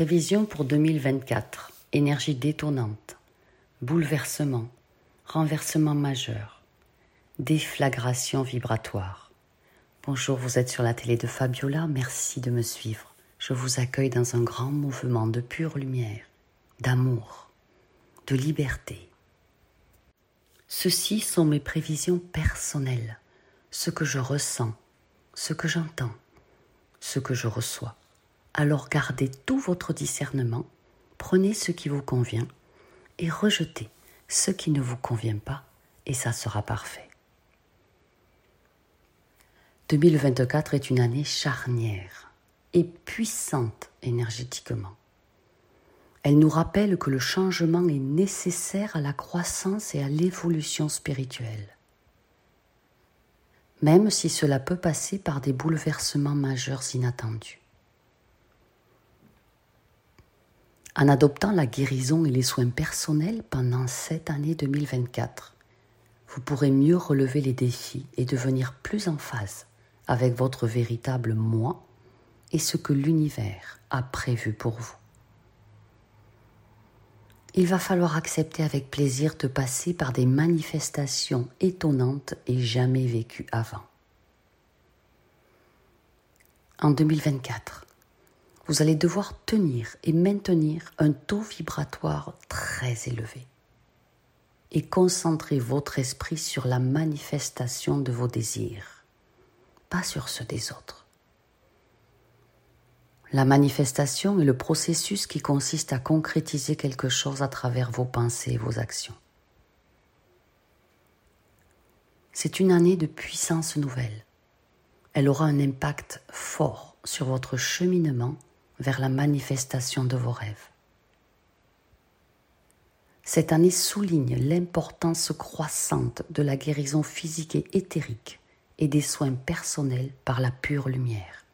Prévision pour 2024. Énergie détonnante. Bouleversement. Renversement majeur. Déflagration vibratoire. Bonjour, vous êtes sur la télé de Fabiola. Merci de me suivre. Je vous accueille dans un grand mouvement de pure lumière, d'amour, de liberté. Ceci sont mes prévisions personnelles, ce que je ressens, ce que j'entends, ce que je reçois. Alors gardez tout votre discernement, prenez ce qui vous convient et rejetez ce qui ne vous convient pas et ça sera parfait. 2024 est une année charnière et puissante énergétiquement. Elle nous rappelle que le changement est nécessaire à la croissance et à l'évolution spirituelle. Même si cela peut passer par des bouleversements majeurs inattendus. En adoptant la guérison et les soins personnels pendant cette année 2024, vous pourrez mieux relever les défis et devenir plus en phase avec votre véritable moi et ce que l'univers a prévu pour vous. Il va falloir accepter avec plaisir de passer par des manifestations étonnantes et jamais vécues avant. En 2024, vous allez devoir tenir et maintenir un taux vibratoire très élevé et concentrer votre esprit sur la manifestation de vos désirs, pas sur ceux des autres. La manifestation est le processus qui consiste à concrétiser quelque chose à travers vos pensées et vos actions. C'est une année de puissance nouvelle. Elle aura un impact fort sur votre cheminement vers la manifestation de vos rêves. Cette année souligne l'importance croissante de la guérison physique et éthérique et des soins personnels par la pure lumière.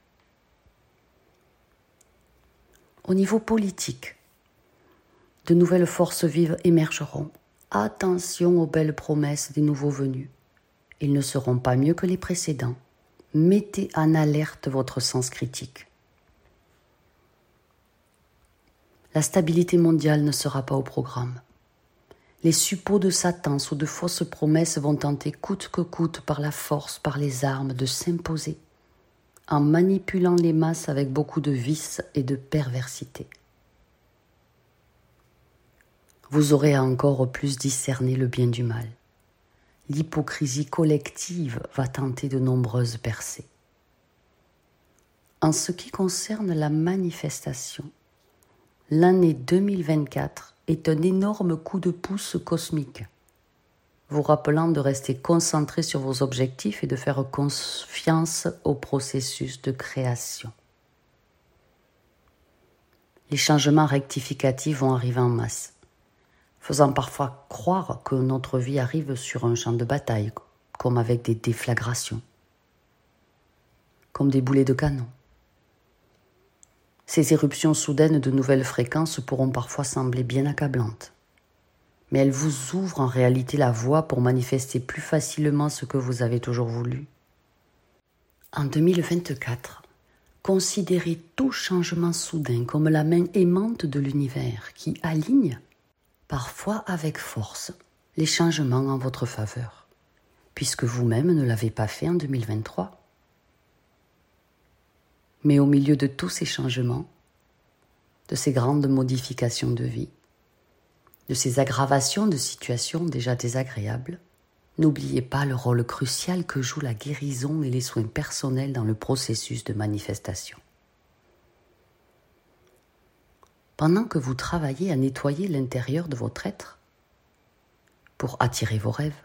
Au niveau politique, de nouvelles forces vives émergeront. Attention aux belles promesses des nouveaux venus. Ils ne seront pas mieux que les précédents. Mettez en alerte votre sens critique. La stabilité mondiale ne sera pas au programme. Les suppôts de Satan sous de fausses promesses vont tenter coûte que coûte par la force, par les armes, de s'imposer, en manipulant les masses avec beaucoup de vices et de perversité. Vous aurez encore plus discerné le bien du mal. L'hypocrisie collective va tenter de nombreuses percées. En ce qui concerne la manifestation, l'année 2024 est un énorme coup de pouce cosmique, vous rappelant de rester concentré sur vos objectifs et de faire confiance au processus de création. Les changements rectificatifs vont arriver en masse, faisant parfois croire que notre vie arrive sur un champ de bataille, comme avec des déflagrations, comme des boulets de canon. Ces éruptions soudaines de nouvelles fréquences pourront parfois sembler bien accablantes, mais elles vous ouvrent en réalité la voie pour manifester plus facilement ce que vous avez toujours voulu. En 2024, considérez tout changement soudain comme la main aimante de l'univers qui aligne, parfois avec force, les changements en votre faveur, puisque vous-même ne l'avez pas fait en 2023. Mais au milieu de tous ces changements, de ces grandes modifications de vie, de ces aggravations de situations déjà désagréables, n'oubliez pas le rôle crucial que joue la guérison et les soins personnels dans le processus de manifestation. Pendant que vous travaillez à nettoyer l'intérieur de votre être pour attirer vos rêves,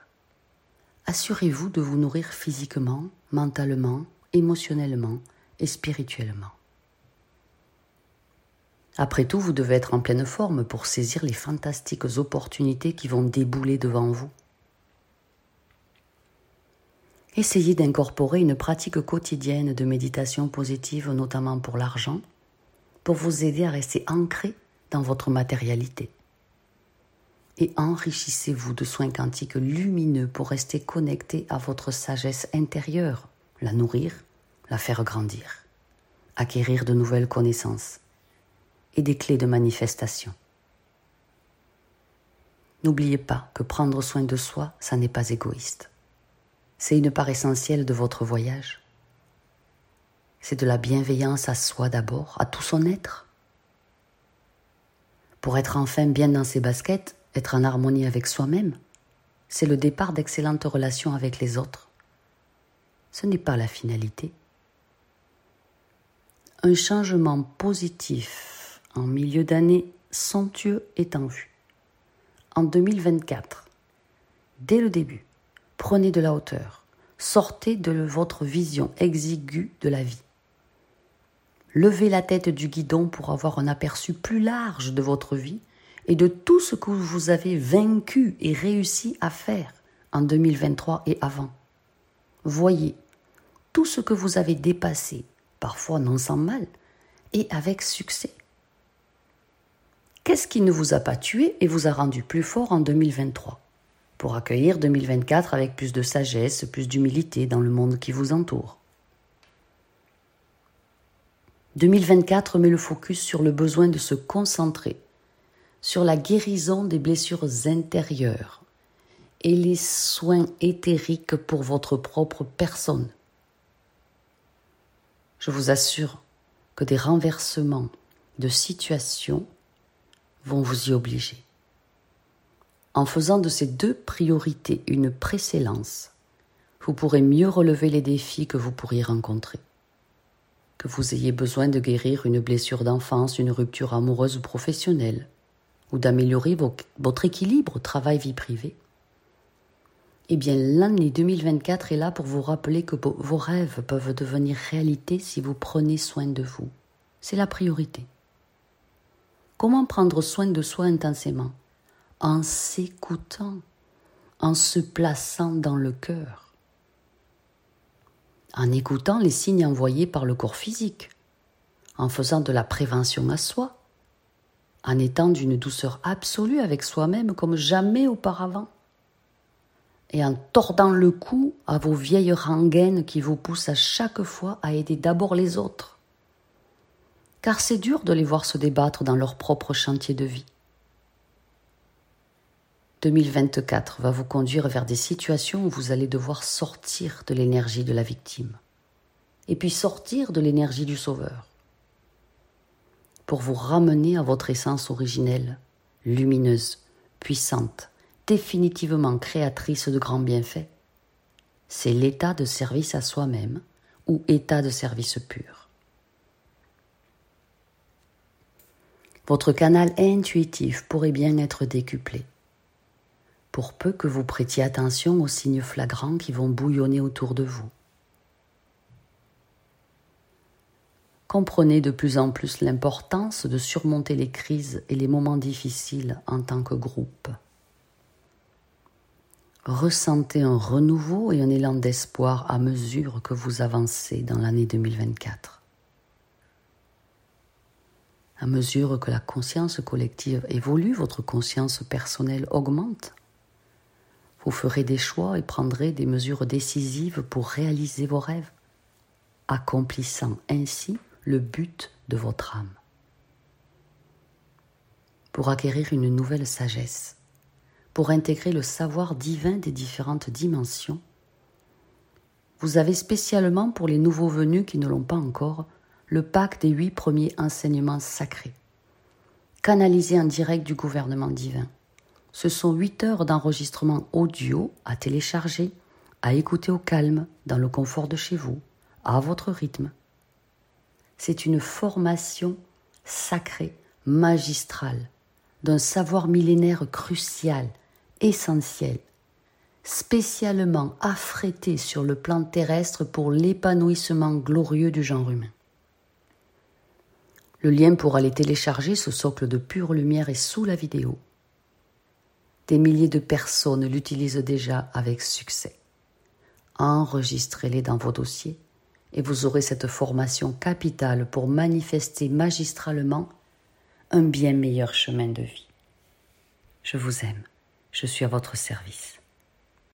assurez-vous de vous nourrir physiquement, mentalement, émotionnellement et spirituellement. Après tout, vous devez être en pleine forme pour saisir les fantastiques opportunités qui vont débouler devant vous. Essayez d'incorporer une pratique quotidienne de méditation positive, notamment pour l'argent, pour vous aider à rester ancré dans votre matérialité. Et enrichissez-vous de soins quantiques lumineux pour rester connecté à votre sagesse intérieure, la nourrir la faire grandir, acquérir de nouvelles connaissances et des clés de manifestation. N'oubliez pas que prendre soin de soi, ça n'est pas égoïste. C'est une part essentielle de votre voyage. C'est de la bienveillance à soi d'abord, à tout son être. Pour être enfin bien dans ses baskets, être en harmonie avec soi-même, c'est le départ d'excellentes relations avec les autres. Ce n'est pas la finalité. Un changement positif en milieu d'année somptueux est en vue. En 2024, dès le début, prenez de la hauteur, sortez de votre vision exiguë de la vie. Levez la tête du guidon pour avoir un aperçu plus large de votre vie et de tout ce que vous avez vaincu et réussi à faire en 2023 et avant. Voyez tout ce que vous avez dépassé, parfois non sans mal, et avec succès. Qu'est-ce qui ne vous a pas tué et vous a rendu plus fort en 2023 pour accueillir 2024 avec plus de sagesse, plus d'humilité dans le monde qui vous entoure 2024 met le focus sur le besoin de se concentrer sur la guérison des blessures intérieures et les soins éthériques pour votre propre personne. Je vous assure que des renversements de situation vont vous y obliger. En faisant de ces deux priorités une précédence, vous pourrez mieux relever les défis que vous pourriez rencontrer. Que vous ayez besoin de guérir une blessure d'enfance, une rupture amoureuse ou professionnelle, ou d'améliorer votre équilibre travail-vie privée, eh bien l'année 2024 est là pour vous rappeler que vos rêves peuvent devenir réalité si vous prenez soin de vous. C'est la priorité. Comment prendre soin de soi intensément? En s'écoutant, en se plaçant dans le cœur, en écoutant les signes envoyés par le corps physique, en faisant de la prévention à soi, en étant d'une douceur absolue avec soi-même comme jamais auparavant, et en tordant le cou à vos vieilles rengaines qui vous poussent à chaque fois à aider d'abord les autres. Car c'est dur de les voir se débattre dans leur propre chantier de vie. 2024 va vous conduire vers des situations où vous allez devoir sortir de l'énergie de la victime, et puis sortir de l'énergie du sauveur pour vous ramener à votre essence originelle, lumineuse, puissante, définitivement créatrice de grands bienfaits. C'est l'état de service à soi-même ou état de service pur. Votre canal intuitif pourrait bien être décuplé, pour peu que vous prêtiez attention aux signes flagrants qui vont bouillonner autour de vous. comprenez de plus en plus l'importance de surmonter les crises et les moments difficiles en tant que groupe. Ressentez un renouveau et un élan d'espoir à mesure que vous avancez dans l'année 2024. À mesure que la conscience collective évolue, votre conscience personnelle augmente. Vous ferez des choix et prendrez des mesures décisives pour réaliser vos rêves, accomplissant ainsi le but de votre âme. Pour acquérir une nouvelle sagesse, pour intégrer le savoir divin des différentes dimensions, vous avez spécialement pour les nouveaux venus qui ne l'ont pas encore le pack des huit premiers enseignements sacrés, canalisés en direct du gouvernement divin. Ce sont huit heures d'enregistrement audio à télécharger, à écouter au calme, dans le confort de chez vous, à votre rythme c'est une formation sacrée, magistrale, d'un savoir millénaire crucial, essentiel, spécialement affrété sur le plan terrestre pour l'épanouissement glorieux du genre humain. Le lien pour aller télécharger ce socle de pure lumière est sous la vidéo. Des milliers de personnes l'utilisent déjà avec succès. Enregistrez-les dans vos dossiers et vous aurez cette formation capitale pour manifester magistralement un bien meilleur chemin de vie. Je vous aime, je suis à votre service.